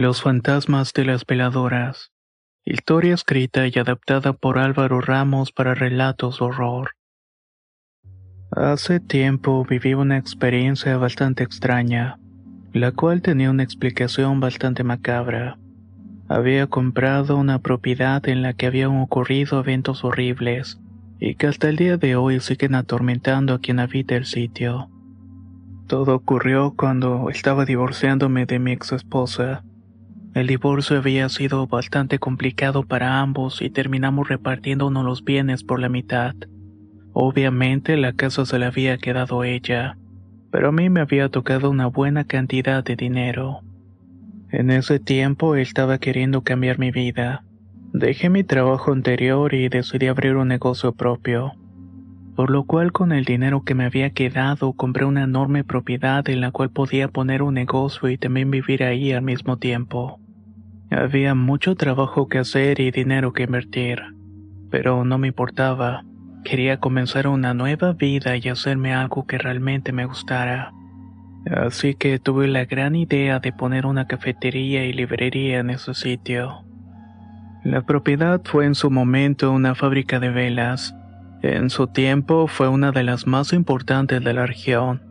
Los fantasmas de las veladoras. Historia escrita y adaptada por Álvaro Ramos para relatos de horror. Hace tiempo viví una experiencia bastante extraña, la cual tenía una explicación bastante macabra. Había comprado una propiedad en la que habían ocurrido eventos horribles y que hasta el día de hoy siguen atormentando a quien habita el sitio. Todo ocurrió cuando estaba divorciándome de mi ex esposa. El divorcio había sido bastante complicado para ambos y terminamos repartiéndonos los bienes por la mitad. Obviamente la casa se la había quedado ella, pero a mí me había tocado una buena cantidad de dinero. En ese tiempo estaba queriendo cambiar mi vida. Dejé mi trabajo anterior y decidí abrir un negocio propio. Por lo cual con el dinero que me había quedado compré una enorme propiedad en la cual podía poner un negocio y también vivir ahí al mismo tiempo. Había mucho trabajo que hacer y dinero que invertir, pero no me importaba. Quería comenzar una nueva vida y hacerme algo que realmente me gustara. Así que tuve la gran idea de poner una cafetería y librería en ese sitio. La propiedad fue en su momento una fábrica de velas. En su tiempo fue una de las más importantes de la región.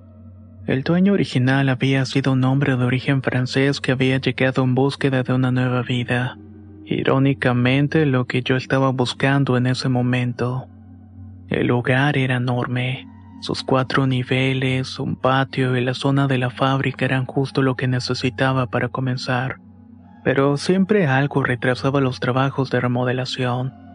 El dueño original había sido un hombre de origen francés que había llegado en búsqueda de una nueva vida. Irónicamente, lo que yo estaba buscando en ese momento. El lugar era enorme. Sus cuatro niveles, un patio y la zona de la fábrica eran justo lo que necesitaba para comenzar. Pero siempre algo retrasaba los trabajos de remodelación.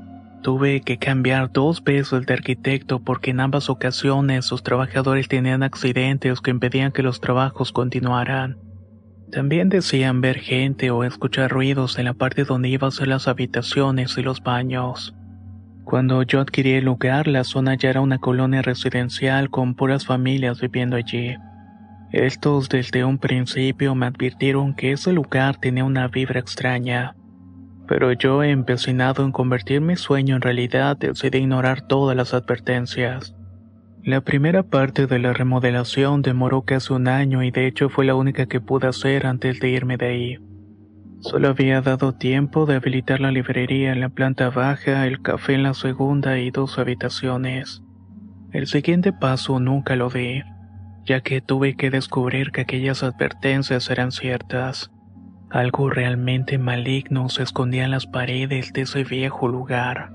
Tuve que cambiar dos veces de arquitecto porque en ambas ocasiones sus trabajadores tenían accidentes que impedían que los trabajos continuaran. También decían ver gente o escuchar ruidos en la parte donde iban a ser las habitaciones y los baños. Cuando yo adquirí el lugar, la zona ya era una colonia residencial con puras familias viviendo allí. Estos desde un principio me advirtieron que ese lugar tenía una vibra extraña. Pero yo, empecinado en convertir mi sueño en realidad, decidí ignorar todas las advertencias. La primera parte de la remodelación demoró casi un año y de hecho fue la única que pude hacer antes de irme de ahí. Solo había dado tiempo de habilitar la librería en la planta baja, el café en la segunda y dos habitaciones. El siguiente paso nunca lo di, ya que tuve que descubrir que aquellas advertencias eran ciertas. Algo realmente maligno se escondía en las paredes de ese viejo lugar.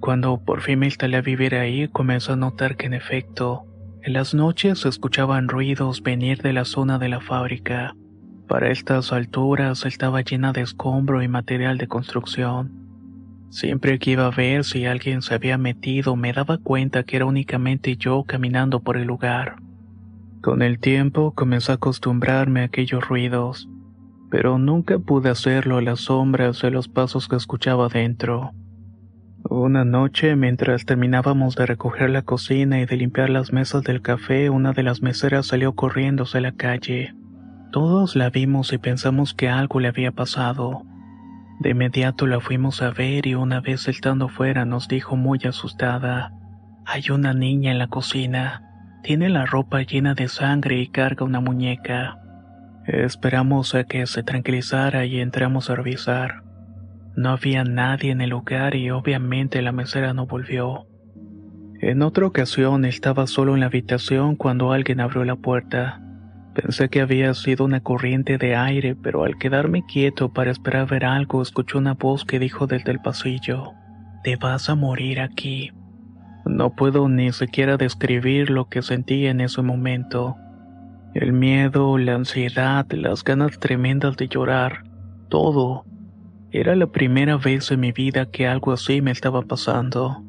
Cuando por fin me instalé a vivir ahí, comencé a notar que en efecto, en las noches se escuchaban ruidos venir de la zona de la fábrica. Para estas alturas estaba llena de escombro y material de construcción. Siempre que iba a ver si alguien se había metido, me daba cuenta que era únicamente yo caminando por el lugar. Con el tiempo comencé a acostumbrarme a aquellos ruidos, pero nunca pude hacerlo a las sombras de los pasos que escuchaba dentro. Una noche, mientras terminábamos de recoger la cocina y de limpiar las mesas del café, una de las meseras salió corriendo hacia la calle. Todos la vimos y pensamos que algo le había pasado. De inmediato la fuimos a ver y una vez estando fuera nos dijo muy asustada, hay una niña en la cocina, tiene la ropa llena de sangre y carga una muñeca. Esperamos a que se tranquilizara y entramos a revisar. No había nadie en el lugar y obviamente la mesera no volvió. En otra ocasión estaba solo en la habitación cuando alguien abrió la puerta. Pensé que había sido una corriente de aire, pero al quedarme quieto para esperar ver algo, escuché una voz que dijo desde el pasillo, Te vas a morir aquí. No puedo ni siquiera describir lo que sentí en ese momento. El miedo, la ansiedad, las ganas tremendas de llorar, todo. Era la primera vez en mi vida que algo así me estaba pasando.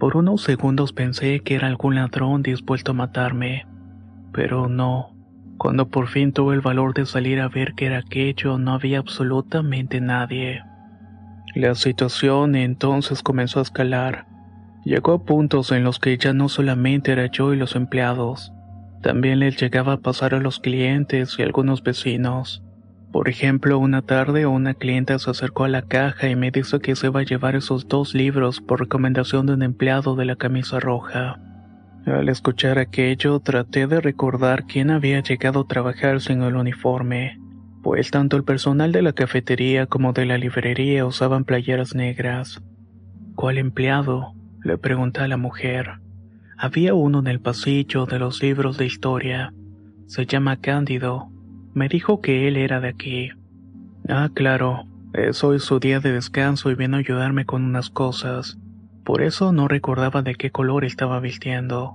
Por unos segundos pensé que era algún ladrón dispuesto a matarme, pero no. Cuando por fin tuve el valor de salir a ver qué era aquello, no había absolutamente nadie. La situación entonces comenzó a escalar. Llegó a puntos en los que ya no solamente era yo y los empleados, también les llegaba a pasar a los clientes y algunos vecinos. Por ejemplo, una tarde una clienta se acercó a la caja y me dijo que se iba a llevar esos dos libros por recomendación de un empleado de la camisa roja. Al escuchar aquello, traté de recordar quién había llegado a trabajar sin el uniforme, pues tanto el personal de la cafetería como de la librería usaban playeras negras. ¿Cuál empleado? le pregunté a la mujer. Había uno en el pasillo de los libros de historia. Se llama Cándido. Me dijo que él era de aquí. Ah, claro, es hoy su día de descanso y vino a ayudarme con unas cosas. Por eso no recordaba de qué color estaba vistiendo.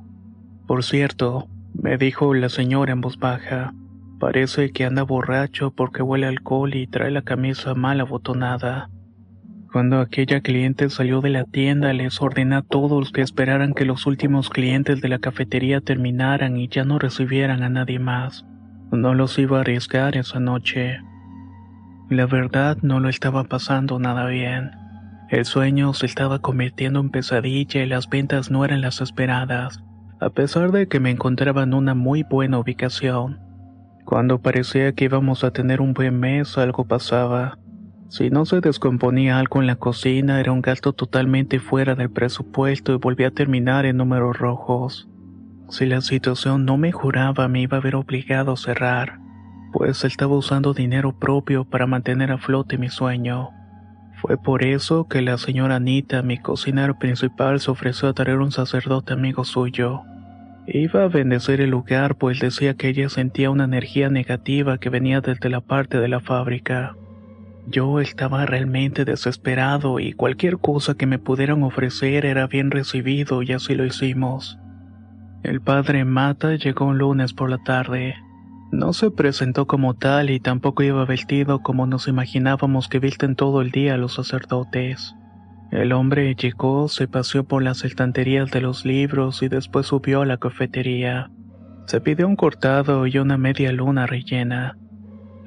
Por cierto, me dijo la señora en voz baja, parece que anda borracho porque huele alcohol y trae la camisa mal abotonada. Cuando aquella cliente salió de la tienda, les ordené a todos que esperaran que los últimos clientes de la cafetería terminaran y ya no recibieran a nadie más. No los iba a arriesgar esa noche. La verdad no lo estaba pasando nada bien. El sueño se estaba convirtiendo en pesadilla y las ventas no eran las esperadas, a pesar de que me encontraba en una muy buena ubicación. Cuando parecía que íbamos a tener un buen mes, algo pasaba. Si no se descomponía algo en la cocina, era un gasto totalmente fuera del presupuesto y volvía a terminar en números rojos. Si la situación no mejoraba, me iba a ver obligado a cerrar, pues estaba usando dinero propio para mantener a flote mi sueño. Fue por eso que la señora Anita, mi cocinera principal, se ofreció a traer un sacerdote amigo suyo. Iba a bendecir el lugar, pues decía que ella sentía una energía negativa que venía desde la parte de la fábrica. Yo estaba realmente desesperado y cualquier cosa que me pudieran ofrecer era bien recibido y así lo hicimos. El padre Mata llegó un lunes por la tarde. No se presentó como tal y tampoco iba vestido como nos imaginábamos que visten todo el día los sacerdotes. El hombre llegó, se paseó por las estanterías de los libros y después subió a la cafetería. Se pidió un cortado y una media luna rellena.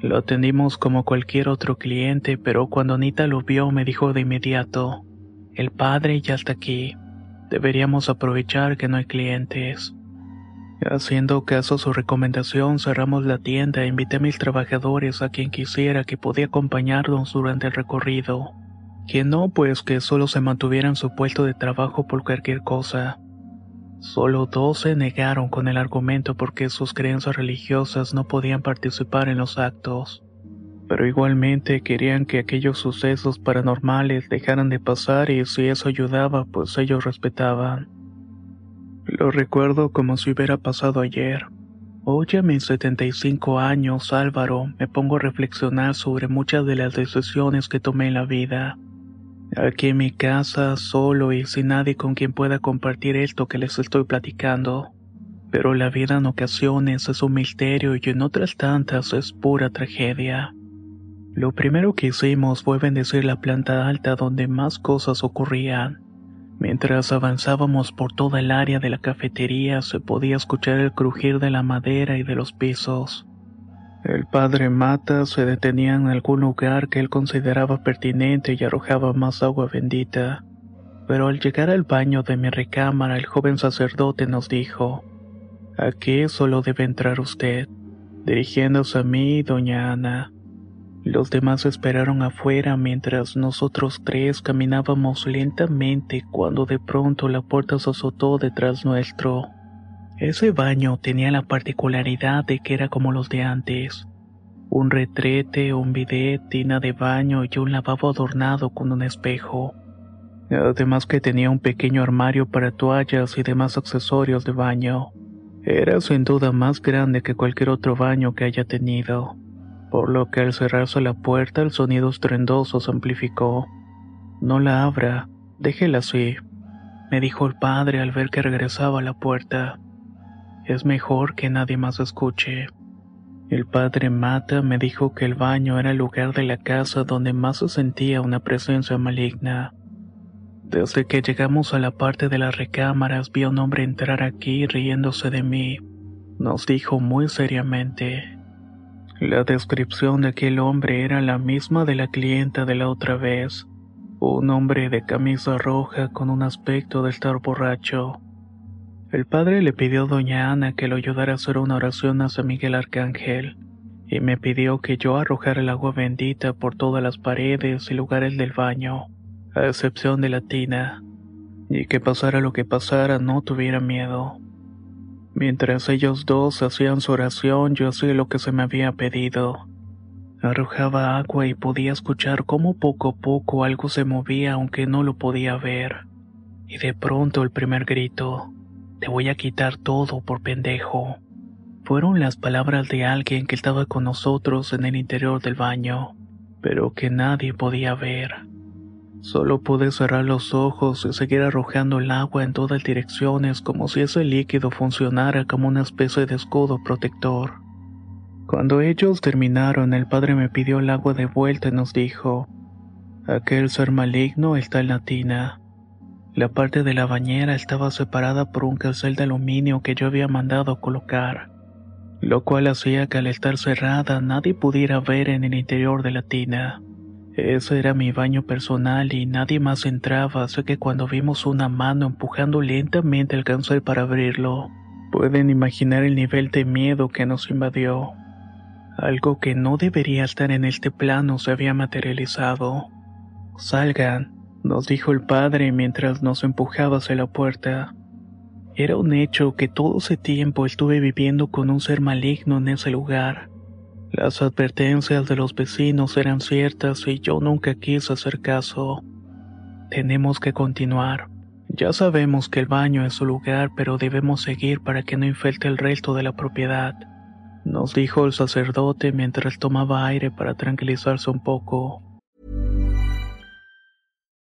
Lo atendimos como cualquier otro cliente, pero cuando Anita lo vio me dijo de inmediato, el padre ya está aquí, deberíamos aprovechar que no hay clientes. Haciendo caso a su recomendación, cerramos la tienda e invité a mis trabajadores a quien quisiera que podía acompañarnos durante el recorrido. Quien no, pues que solo se mantuviera en su puesto de trabajo por cualquier cosa. Solo dos se negaron con el argumento porque sus creencias religiosas no podían participar en los actos, pero igualmente querían que aquellos sucesos paranormales dejaran de pasar y si eso ayudaba, pues ellos respetaban. Lo recuerdo como si hubiera pasado ayer. Hoy a mis 75 años, Álvaro, me pongo a reflexionar sobre muchas de las decisiones que tomé en la vida. Aquí en mi casa, solo y sin nadie con quien pueda compartir esto que les estoy platicando. Pero la vida en ocasiones es un misterio y en otras tantas es pura tragedia. Lo primero que hicimos fue bendecir la planta alta donde más cosas ocurrían. Mientras avanzábamos por toda el área de la cafetería se podía escuchar el crujir de la madera y de los pisos. El padre Mata se detenía en algún lugar que él consideraba pertinente y arrojaba más agua bendita. Pero al llegar al baño de mi recámara, el joven sacerdote nos dijo, Aquí solo debe entrar usted, dirigiéndose a mí y doña Ana. Los demás esperaron afuera mientras nosotros tres caminábamos lentamente cuando de pronto la puerta se azotó detrás nuestro. Ese baño tenía la particularidad de que era como los de antes. Un retrete, un bidet, tina de baño y un lavabo adornado con un espejo. Además que tenía un pequeño armario para toallas y demás accesorios de baño. Era sin duda más grande que cualquier otro baño que haya tenido, por lo que al cerrarse la puerta el sonido estrendoso se amplificó. No la abra, déjela así, me dijo el padre al ver que regresaba a la puerta. Es mejor que nadie más escuche. El padre Mata me dijo que el baño era el lugar de la casa donde más se sentía una presencia maligna. Desde que llegamos a la parte de las recámaras vi a un hombre entrar aquí riéndose de mí. Nos dijo muy seriamente. La descripción de aquel hombre era la misma de la clienta de la otra vez. Un hombre de camisa roja con un aspecto de estar borracho. El padre le pidió a doña Ana que lo ayudara a hacer una oración a San Miguel Arcángel, y me pidió que yo arrojara el agua bendita por todas las paredes y lugares del baño, a excepción de la tina, y que pasara lo que pasara no tuviera miedo. Mientras ellos dos hacían su oración, yo hacía lo que se me había pedido. Arrojaba agua y podía escuchar cómo poco a poco algo se movía aunque no lo podía ver. Y de pronto el primer grito. Te voy a quitar todo por pendejo. Fueron las palabras de alguien que estaba con nosotros en el interior del baño, pero que nadie podía ver. Solo pude cerrar los ojos y seguir arrojando el agua en todas direcciones como si ese líquido funcionara como una especie de escudo protector. Cuando ellos terminaron, el padre me pidió el agua de vuelta y nos dijo, aquel ser maligno está en la tina. La parte de la bañera estaba separada por un cancel de aluminio que yo había mandado colocar, lo cual hacía que al estar cerrada nadie pudiera ver en el interior de la tina. Ese era mi baño personal y nadie más entraba, así que cuando vimos una mano empujando lentamente el cancel para abrirlo, pueden imaginar el nivel de miedo que nos invadió. Algo que no debería estar en este plano se había materializado. Salgan, nos dijo el padre mientras nos empujaba hacia la puerta. Era un hecho que todo ese tiempo estuve viviendo con un ser maligno en ese lugar. Las advertencias de los vecinos eran ciertas y yo nunca quise hacer caso. Tenemos que continuar. Ya sabemos que el baño es su lugar, pero debemos seguir para que no infecte el resto de la propiedad, nos dijo el sacerdote mientras tomaba aire para tranquilizarse un poco.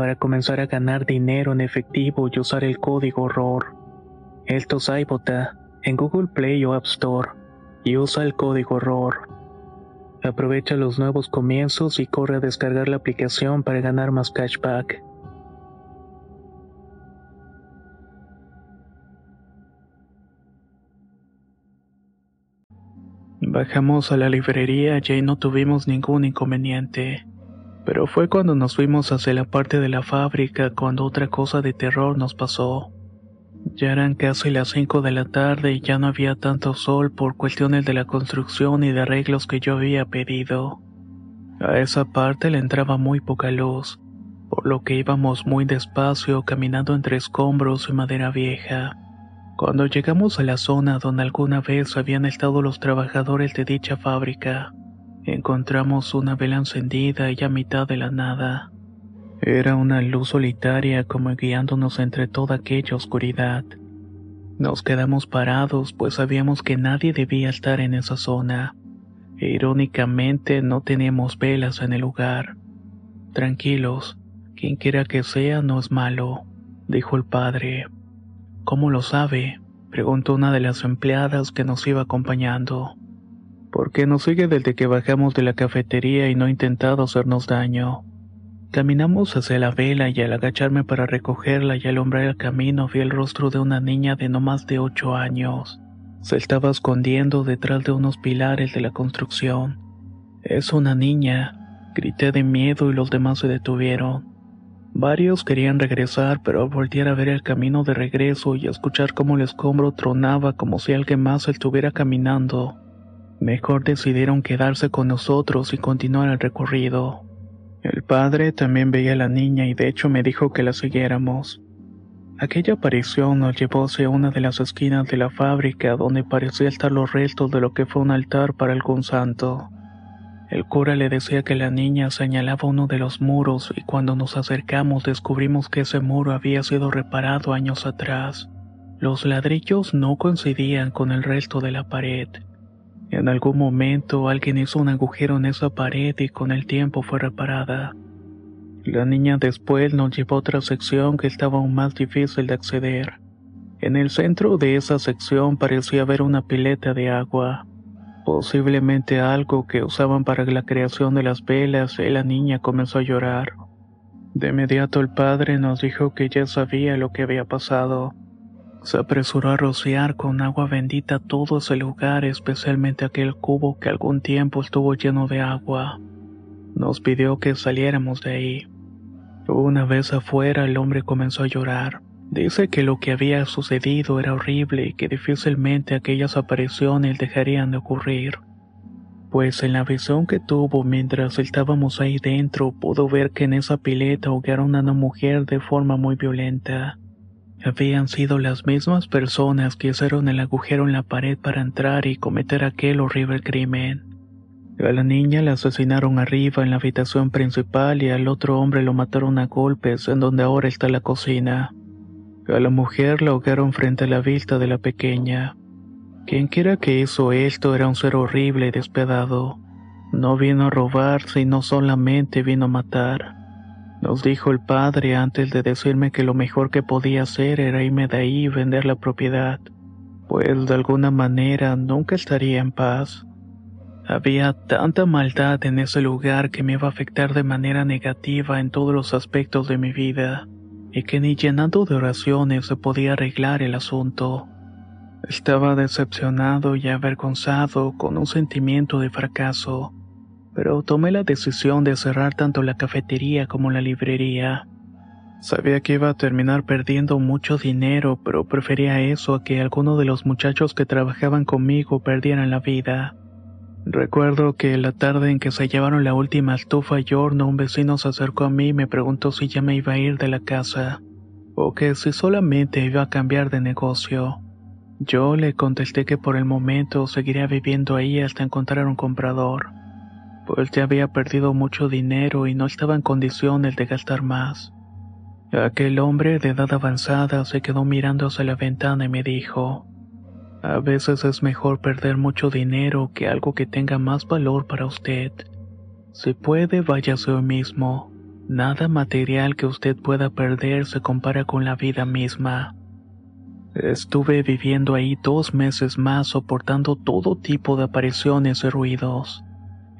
para comenzar a ganar dinero en efectivo y usar el código ROR. Esto es iBota en Google Play o App Store. y usa el código ROR. Aprovecha los nuevos comienzos y corre a descargar la aplicación para ganar más cashback. Bajamos a la librería y no tuvimos ningún inconveniente. Pero fue cuando nos fuimos hacia la parte de la fábrica cuando otra cosa de terror nos pasó. Ya eran casi las 5 de la tarde y ya no había tanto sol por cuestiones de la construcción y de arreglos que yo había pedido. A esa parte le entraba muy poca luz, por lo que íbamos muy despacio caminando entre escombros y madera vieja. Cuando llegamos a la zona donde alguna vez habían estado los trabajadores de dicha fábrica, encontramos una vela encendida y a mitad de la nada. Era una luz solitaria como guiándonos entre toda aquella oscuridad. Nos quedamos parados pues sabíamos que nadie debía estar en esa zona. Irónicamente no teníamos velas en el lugar. Tranquilos, quien quiera que sea no es malo, dijo el padre. ¿Cómo lo sabe? preguntó una de las empleadas que nos iba acompañando. Porque nos sigue desde que bajamos de la cafetería y no ha intentado hacernos daño. Caminamos hacia la vela y al agacharme para recogerla y alumbrar el camino vi el rostro de una niña de no más de ocho años. Se estaba escondiendo detrás de unos pilares de la construcción. Es una niña, grité de miedo y los demás se detuvieron. Varios querían regresar, pero al voltear a ver el camino de regreso y escuchar cómo el escombro tronaba como si alguien más estuviera caminando, mejor decidieron quedarse con nosotros y continuar el recorrido. El padre también veía a la niña y de hecho me dijo que la siguiéramos. Aquella aparición nos llevó hacia una de las esquinas de la fábrica donde parecía estar los restos de lo que fue un altar para algún santo. El cura le decía que la niña señalaba uno de los muros y cuando nos acercamos descubrimos que ese muro había sido reparado años atrás. Los ladrillos no coincidían con el resto de la pared. En algún momento alguien hizo un agujero en esa pared y con el tiempo fue reparada. La niña después nos llevó a otra sección que estaba aún más difícil de acceder. En el centro de esa sección parecía haber una pileta de agua, posiblemente algo que usaban para la creación de las velas y la niña comenzó a llorar. De inmediato el padre nos dijo que ya sabía lo que había pasado se apresuró a rociar con agua bendita todo ese lugar, especialmente aquel cubo que algún tiempo estuvo lleno de agua. Nos pidió que saliéramos de ahí. Una vez afuera el hombre comenzó a llorar. Dice que lo que había sucedido era horrible y que difícilmente aquellas apariciones dejarían de ocurrir. Pues en la visión que tuvo mientras estábamos ahí dentro pudo ver que en esa pileta ahogaron a una mujer de forma muy violenta. Habían sido las mismas personas que hicieron el agujero en la pared para entrar y cometer aquel horrible crimen. A la niña la asesinaron arriba en la habitación principal y al otro hombre lo mataron a golpes en donde ahora está la cocina. A la mujer la ahogaron frente a la vista de la pequeña. Quien quiera que hizo esto era un ser horrible y despiadado. No vino a robar, sino solamente vino a matar. Nos dijo el padre antes de decirme que lo mejor que podía hacer era irme de ahí y vender la propiedad, pues de alguna manera nunca estaría en paz. Había tanta maldad en ese lugar que me iba a afectar de manera negativa en todos los aspectos de mi vida, y que ni llenando de oraciones se podía arreglar el asunto. Estaba decepcionado y avergonzado con un sentimiento de fracaso pero tomé la decisión de cerrar tanto la cafetería como la librería. Sabía que iba a terminar perdiendo mucho dinero, pero prefería eso a que alguno de los muchachos que trabajaban conmigo perdieran la vida. Recuerdo que la tarde en que se llevaron la última estufa y horno, un vecino se acercó a mí y me preguntó si ya me iba a ir de la casa, o que si solamente iba a cambiar de negocio. Yo le contesté que por el momento seguiría viviendo ahí hasta encontrar un comprador pues ya había perdido mucho dinero y no estaba en condiciones de gastar más. Aquel hombre de edad avanzada se quedó mirando hacia la ventana y me dijo, a veces es mejor perder mucho dinero que algo que tenga más valor para usted. Si puede, váyase hoy mismo. Nada material que usted pueda perder se compara con la vida misma. Estuve viviendo ahí dos meses más soportando todo tipo de apariciones y ruidos.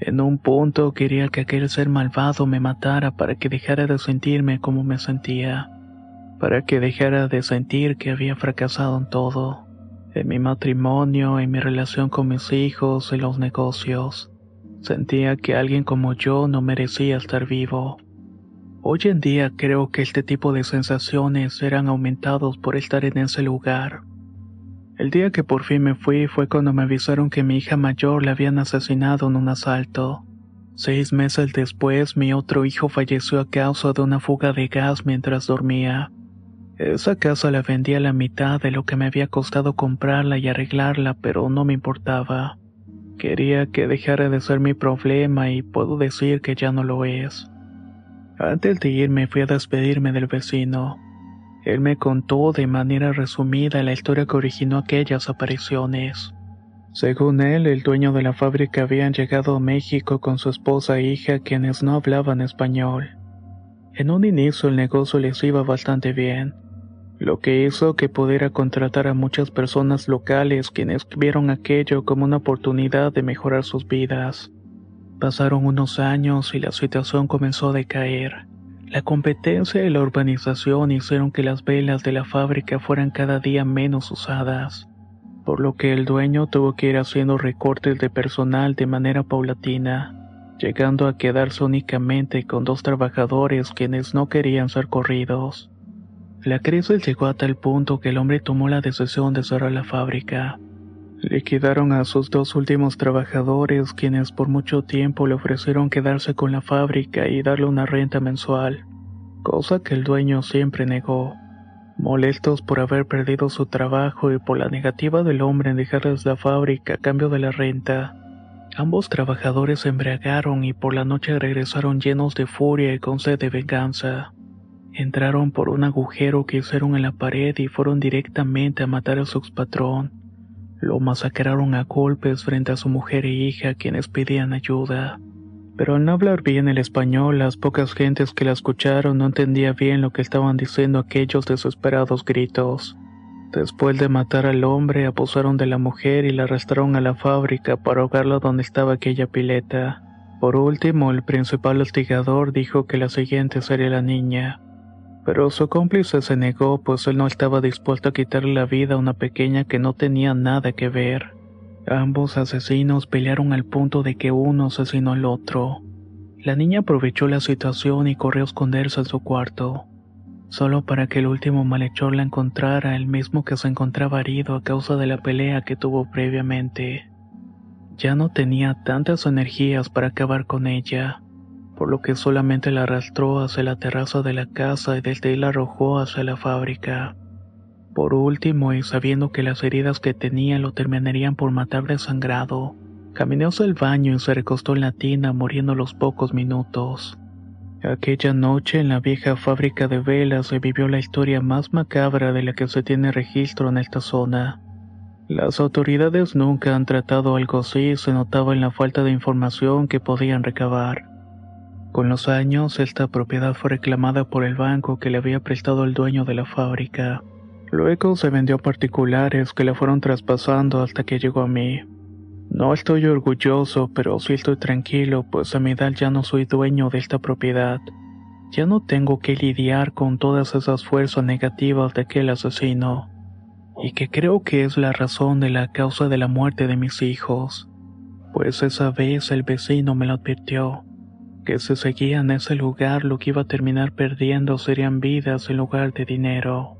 En un punto quería que aquel ser malvado me matara para que dejara de sentirme como me sentía, para que dejara de sentir que había fracasado en todo, en mi matrimonio, en mi relación con mis hijos, en los negocios. Sentía que alguien como yo no merecía estar vivo. Hoy en día creo que este tipo de sensaciones eran aumentados por estar en ese lugar. El día que por fin me fui fue cuando me avisaron que mi hija mayor la habían asesinado en un asalto. Seis meses después mi otro hijo falleció a causa de una fuga de gas mientras dormía. Esa casa la vendí a la mitad de lo que me había costado comprarla y arreglarla, pero no me importaba. Quería que dejara de ser mi problema y puedo decir que ya no lo es. Antes de irme fui a despedirme del vecino. Él me contó de manera resumida la historia que originó aquellas apariciones. Según él, el dueño de la fábrica habían llegado a México con su esposa e hija quienes no hablaban español. En un inicio el negocio les iba bastante bien, lo que hizo que pudiera contratar a muchas personas locales quienes vieron aquello como una oportunidad de mejorar sus vidas. Pasaron unos años y la situación comenzó a decaer. La competencia y la urbanización hicieron que las velas de la fábrica fueran cada día menos usadas, por lo que el dueño tuvo que ir haciendo recortes de personal de manera paulatina, llegando a quedarse únicamente con dos trabajadores quienes no querían ser corridos. La crisis llegó a tal punto que el hombre tomó la decisión de cerrar la fábrica. Liquidaron a sus dos últimos trabajadores, quienes por mucho tiempo le ofrecieron quedarse con la fábrica y darle una renta mensual, cosa que el dueño siempre negó. Molestos por haber perdido su trabajo y por la negativa del hombre en dejarles la fábrica a cambio de la renta, ambos trabajadores se embriagaron y por la noche regresaron llenos de furia y con sed de venganza. Entraron por un agujero que hicieron en la pared y fueron directamente a matar a su expatrón lo masacraron a golpes frente a su mujer e hija quienes pedían ayuda. Pero al no hablar bien el español, las pocas gentes que la escucharon no entendía bien lo que estaban diciendo aquellos desesperados gritos. Después de matar al hombre, abusaron de la mujer y la arrastraron a la fábrica para ahogarla donde estaba aquella pileta. Por último, el principal hostigador dijo que la siguiente sería la niña. Pero su cómplice se negó, pues él no estaba dispuesto a quitarle la vida a una pequeña que no tenía nada que ver. Ambos asesinos pelearon al punto de que uno asesinó al otro. La niña aprovechó la situación y corrió a esconderse en su cuarto, solo para que el último malhechor la encontrara, el mismo que se encontraba herido a causa de la pelea que tuvo previamente. Ya no tenía tantas energías para acabar con ella por lo que solamente la arrastró hacia la terraza de la casa y desde ahí la arrojó hacia la fábrica. Por último, y sabiendo que las heridas que tenía lo terminarían por matar desangrado, caminó hacia el baño y se recostó en la tina muriendo los pocos minutos. Aquella noche en la vieja fábrica de velas se vivió la historia más macabra de la que se tiene registro en esta zona. Las autoridades nunca han tratado algo así y se notaba en la falta de información que podían recabar. Con los años, esta propiedad fue reclamada por el banco que le había prestado el dueño de la fábrica. Luego se vendió a particulares que la fueron traspasando hasta que llegó a mí. No estoy orgulloso, pero sí estoy tranquilo, pues a mi edad ya no soy dueño de esta propiedad. Ya no tengo que lidiar con todas esas fuerzas negativas de aquel asesino, y que creo que es la razón de la causa de la muerte de mis hijos, pues esa vez el vecino me lo advirtió que si seguía en ese lugar lo que iba a terminar perdiendo serían vidas en lugar de dinero.